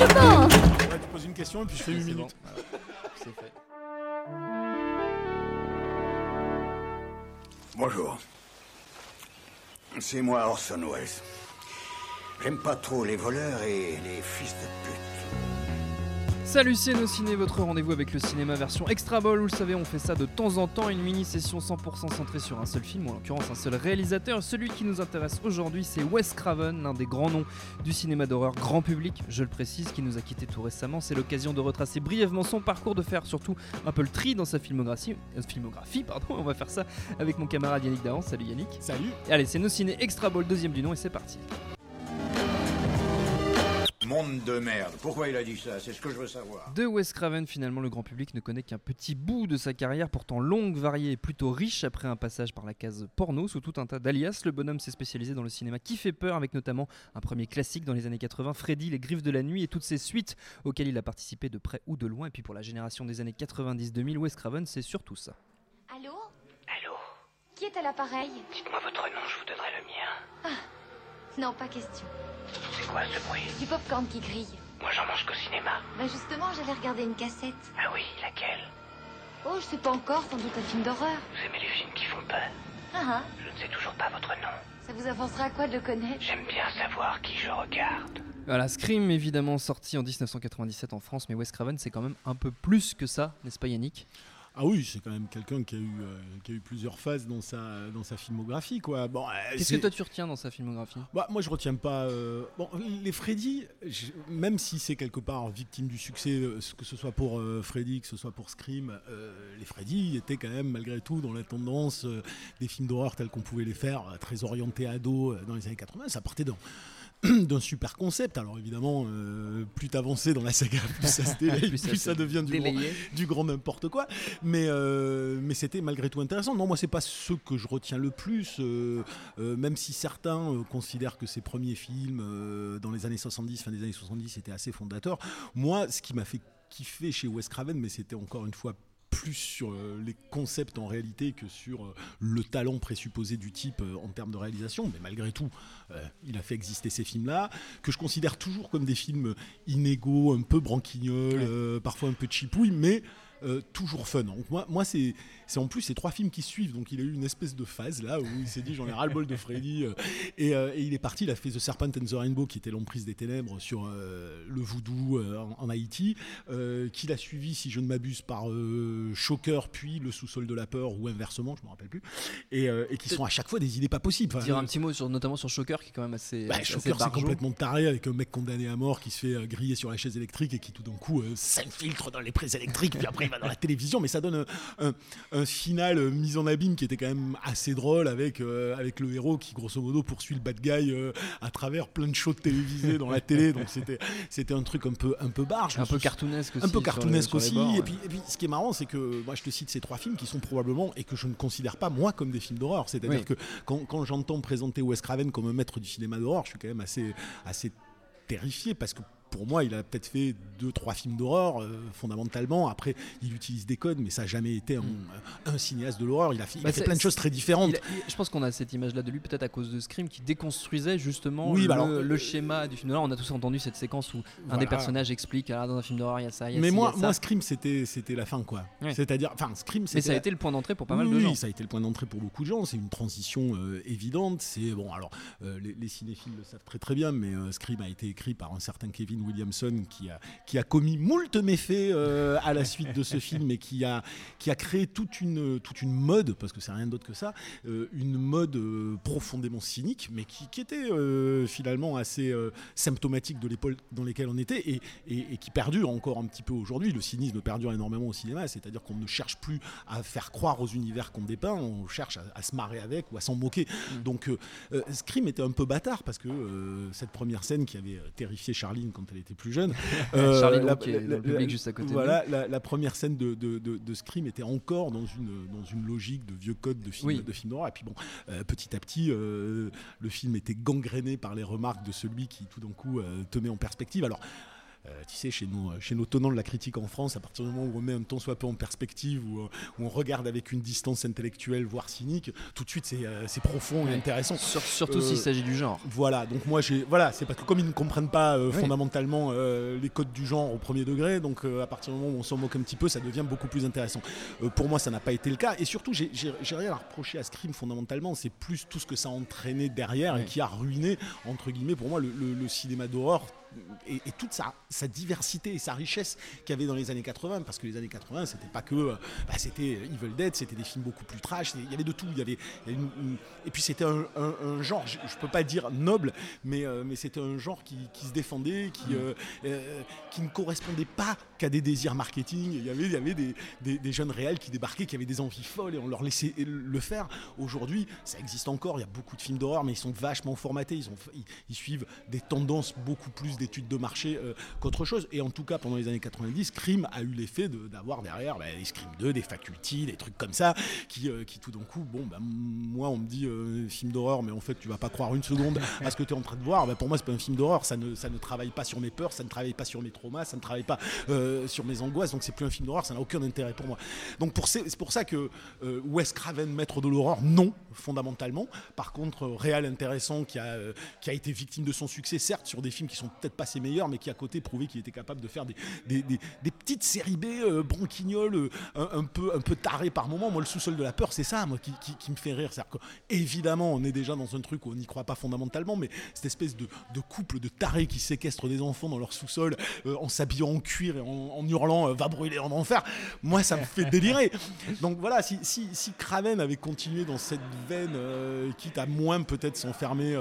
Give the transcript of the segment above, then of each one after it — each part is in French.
Ouais, tu poses une question et puis je fais une bon. minute. Voilà. C'est fait. Bonjour. C'est moi Orson Welles. J'aime pas trop les voleurs et les fils de pute. Salut c'est nos ciné, votre rendez-vous avec le cinéma version Extra Ball. Vous le savez, on fait ça de temps en temps, une mini-session 100% centrée sur un seul film, ou en l'occurrence un seul réalisateur. Celui qui nous intéresse aujourd'hui, c'est Wes Craven, l'un des grands noms du cinéma d'horreur grand public, je le précise, qui nous a quitté tout récemment. C'est l'occasion de retracer brièvement son parcours, de faire surtout un peu le tri dans sa filmographie. euh, filmographie pardon. On va faire ça avec mon camarade Yannick Dahan. Salut Yannick. Salut. Allez, c'est nos ciné Extra Ball, deuxième du nom, et c'est parti. Monde de merde. Pourquoi il a dit ça? C'est ce que je veux savoir. De Wes Craven, finalement, le grand public ne connaît qu'un petit bout de sa carrière, pourtant longue, variée et plutôt riche après un passage par la case porno sous tout un tas d'alias. Le bonhomme s'est spécialisé dans le cinéma qui fait peur, avec notamment un premier classique dans les années 80, Freddy, Les Griffes de la Nuit et toutes ses suites auxquelles il a participé de près ou de loin. Et puis pour la génération des années 90-2000, Wes Craven, c'est surtout ça. Allô? Allô? Qui est à l'appareil? Dites-moi votre nom, je vous donnerai le mien. Non, pas question. C'est quoi ce bruit Du popcorn qui grille. Moi j'en mange qu'au cinéma. Bah justement, j'allais regarder une cassette. Ah oui, laquelle Oh, je sais pas encore, sans doute un film d'horreur. Vous aimez les films qui font peur Ah ah, Je ne sais toujours pas votre nom. ça vous avancera à quoi de le connaître J'aime bien savoir qui je regarde. Voilà, Scream évidemment sorti en 1997 en France, mais Wes Craven c'est quand même un peu plus que ça, n'est-ce pas Yannick? Ah oui, c'est quand même quelqu'un qui, a eu, euh, qui a eu plusieurs phases dans sa, dans sa filmographie. Quoi. Bon, euh, Qu'est-ce que toi tu retiens dans sa filmographie? Bah, moi, je retiens pas. euh, Bon, les Freddy, même si c'est quelque part victime du succès, que ce soit pour Freddy, que ce soit pour Scream, les Freddy étaient quand même malgré tout dans la tendance des films d'horreur tels qu'on pouvait les faire, très orientés ados dans les années 80. Ça partait d'un d'un super concept. Alors évidemment, euh, plus t'avançais dans la saga, plus ça se délaye, Plus plus, ça devient du grand, du grand n'importe quoi. Mais, euh, mais c'était malgré tout intéressant. Non, moi, c'est pas ce que je retiens le plus, euh, euh, même si certains considèrent que ses premiers films dans les années 70, fin des années 70, étaient assez fondateurs. Moi, ce qui m'a fait kiffer chez Wes Craven, mais c'était encore une fois plus sur euh, les concepts en réalité que sur euh, le talent présupposé du type euh, en termes de réalisation. Mais malgré tout, euh, il a fait exister ces films-là, que je considère toujours comme des films inégaux, un peu branquignoles, euh, parfois un peu chipouilles, mais euh, toujours fun. Donc moi, moi c'est, en plus ces trois films qui suivent. Donc il a eu une espèce de phase là où il s'est dit j'en ai ras le bol de Freddy euh, et, euh, et il est parti. Il a fait The Serpent and the Rainbow qui était l'emprise des ténèbres sur le voodoo en, en Haïti, qu'il a suivi si je ne m'abuse par Shocker puis Le sous-sol de la peur ou inversement, je me rappelle plus, et, et qui sont à chaque fois des idées pas possibles. Enfin, Dire un petit mot sur, notamment sur Shocker qui est quand même assez. bah, assez Shocker, c'est complètement taré avec un mec condamné à mort qui se fait griller sur la chaise électrique et qui tout d'un coup s'infiltre dans les prises électriques, puis après va dans la télévision. Mais ça donne un, un- un final euh, mis en abîme qui était quand même assez drôle avec, euh, avec le héros qui, grosso modo, poursuit le bad guy euh, à travers plein de shows télévisés dans la télé. Donc c'était c'était un truc un peu, un peu barge. Un peu cartoonesque aussi. Un peu cartoonesque aussi. bords, et, puis, et puis, ce qui est marrant, c'est que moi, je te cite ces trois films qui sont probablement, et que je ne considère pas, moi, comme des films d'horreur. C'est-à-dire Oui. que quand, quand j'entends présenter Wes Craven comme un maître du cinéma d'horreur, je suis quand même assez, assez terrifié parce que pour moi, il a peut-être fait deux, trois films d'horreur euh, fondamentalement. Après, il utilise des codes, mais ça n'a jamais été un, un cinéaste de l'horreur. Il a fait, il Bah, a fait c'est- plein de choses très différentes. A- je pense qu'on a cette image-là de lui peut-être à cause de Scream qui déconstruisait justement Oui, le, bah alors, le euh, schéma du film d'horreur. On a tous entendu cette séquence où un des personnages explique ah, dans un film d'horreur il y a ça, il y a Mais ci, moi, il y a moi, ça. Scream, c'était, la fin, quoi. Ouais. C'est-à-dire, enfin, Scream, Mais ça a la- été le point d'entrée pour pas mal oui, de gens. Oui, ça a été le point d'entrée pour beaucoup de gens. C'est une transition euh, évidente. C'est bon. Alors, euh, les, les cinéphiles le savent très très bien, mais Scream a été écrit par un certain Kevin Williamson qui a, qui a commis moult méfaits euh, à la suite de ce film et qui a, qui a créé toute une, toute une mode, parce que c'est rien d'autre que ça, euh, une mode euh, profondément cynique, mais qui, qui était finalement assez symptomatique de l'époque dans laquelle on était et, et- et qui perdure encore un petit peu aujourd'hui. Le cynisme perdure énormément au cinéma, c'est-à-dire qu'on ne cherche plus à faire croire aux univers qu'on dépeint, on cherche à, à se marrer avec ou à s'en moquer. Donc euh, euh, Scream était un peu bâtard parce que cette première scène qui avait terrifié Charline quand elle était plus jeune. euh, Charline, la- donc, qui est dans le public juste à côté de Voilà, la, la première scène de, de, de- de Scream était encore dans une, dans une logique de vieux code de film, Oui. de film d'horreur. Et puis bon, euh, petit à petit, euh, le film était gangréné par les remarques de celui qui tout d'un coup euh, te met en perspective. Alors. Euh, tu sais, chez nos, chez nos tenants de la critique en France, à partir du moment où on met un temps soit peu en perspective, où, euh, où on regarde avec une distance intellectuelle, voire cynique, tout de suite c'est euh, c'est profond et Ouais. intéressant. Sur- surtout Euh, s'il s'agit du genre. Voilà, donc moi j'ai voilà, c'est parce que comme ils ne comprennent pas euh, Oui. fondamentalement euh, les codes du genre au premier degré, donc euh, à partir du moment où on s'en moque un petit peu, ça devient beaucoup plus intéressant. Euh, pour moi, ça n'a pas été le cas, et surtout j'ai j'ai- j'ai rien à reprocher à Scream fondamentalement, c'est plus tout ce que ça a entraîné derrière et qui a ruiné entre guillemets pour moi le, le- le cinéma d'horreur. Et, et toute sa, sa diversité et sa richesse qu'il y avait dans les années 80, parce que les années 80, c'était pas que. euh, bah, c'était Evil Dead, c'était des films beaucoup plus trash, il y avait de tout. Il y avait, il y avait une- une- et puis c'était un, un- un genre, je, je peux pas dire noble, mais, euh, mais c'était un genre qui, qui se défendait, qui, euh, euh, qui ne correspondait pas qu'à des désirs marketing. Il y avait, il y avait des, des- des jeunes réels qui débarquaient, qui avaient des envies folles et on leur laissait le faire. Aujourd'hui, ça existe encore, il y a beaucoup de films d'horreur, mais ils sont vachement formatés, ils, ont, ils, ils suivent des tendances beaucoup plus d'études de marché euh, qu'autre chose. Et en tout cas, pendant les années 90, Scream a eu l'effet d'avoir derrière bah, les Scream 2, des Faculty, des trucs comme ça, qui, euh, qui tout d'un coup, bon, bah, moi on me dit euh, film d'horreur, mais en fait tu vas pas croire une seconde à ce que tu es en train de voir. Bah, pour moi, c'est pas un film d'horreur, ça ne, ça ne travaille pas sur mes peurs, ça ne travaille pas sur mes traumas, ça ne travaille pas euh, sur mes angoisses, donc c'est plus un film d'horreur, ça n'a aucun intérêt pour moi. Donc c'est pour ça que Wes Craven, maître de l'horreur, non, fondamentalement. Par contre, réel intéressant qui a, qui a été victime de son succès, certes, sur des films qui sont peut-être pas ses meilleurs, mais qui à côté prouvait qu'il était capable de faire des, des, des- des petites séries B euh, branquignoles, euh, un, un peu, un peu tarées par moment. Moi, le sous-sol de la peur, c'est ça, moi, qui, qui- qui me fait rire. C'est-à-dire que, évidemment, on est déjà dans un truc où on n'y croit pas fondamentalement, mais cette espèce de, de couple de tarés qui séquestrent des enfants dans leur sous-sol euh, en s'habillant en cuir et en, en hurlant euh, va brûler en enfer, moi, ça me fait délirer. Donc voilà, si, si, si Craven avait continué dans cette veine, quitte à moins peut-être s'enfermer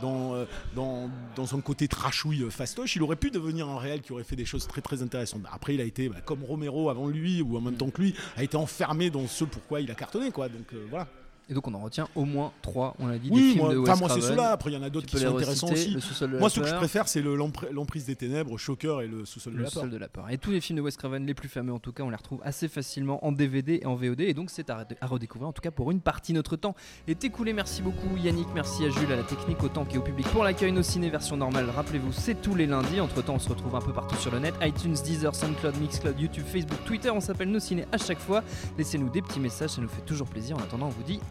dans, dans, dans un côté trashouille euh, fastoche, il aurait pu devenir un réel qui aurait fait des choses très très intéressantes. Après, il a été, bah, comme Romero avant lui, ou en même temps que lui, a été enfermé dans ce pourquoi il a cartonné, quoi. Donc euh, voilà. Et donc on en retient au moins trois, on l'a dit, des Oui, films moi, de Wes moi c'est ceux-là. Après, il y en a d'autres qui sont intéressants aussi. Moi, ce que je préfère, c'est l'emprise des ténèbres, Shocker et le sous-sol de Le la peur. sol de la peur. Et tous les films de Wes Craven les plus fameux, en tout cas, on les retrouve assez facilement en DVD et en VOD. Et donc, c'est à, à redécouvrir, en tout cas, pour une partie. Notre temps est écoulé. Merci beaucoup, Yannick. Merci à Jules, à la technique, autant qu'au public pour l'accueil. Nos ciné version normale, rappelez-vous, c'est tous les lundis. Entre temps, on se retrouve un peu partout sur le net iTunes, Deezer, Soundcloud, Mixcloud, YouTube, Facebook, Twitter. On s'appelle Nos ciné à chaque fois. Laissez-nous des petits messages, ça nous fait toujours plaisir. En attendant, on vous dit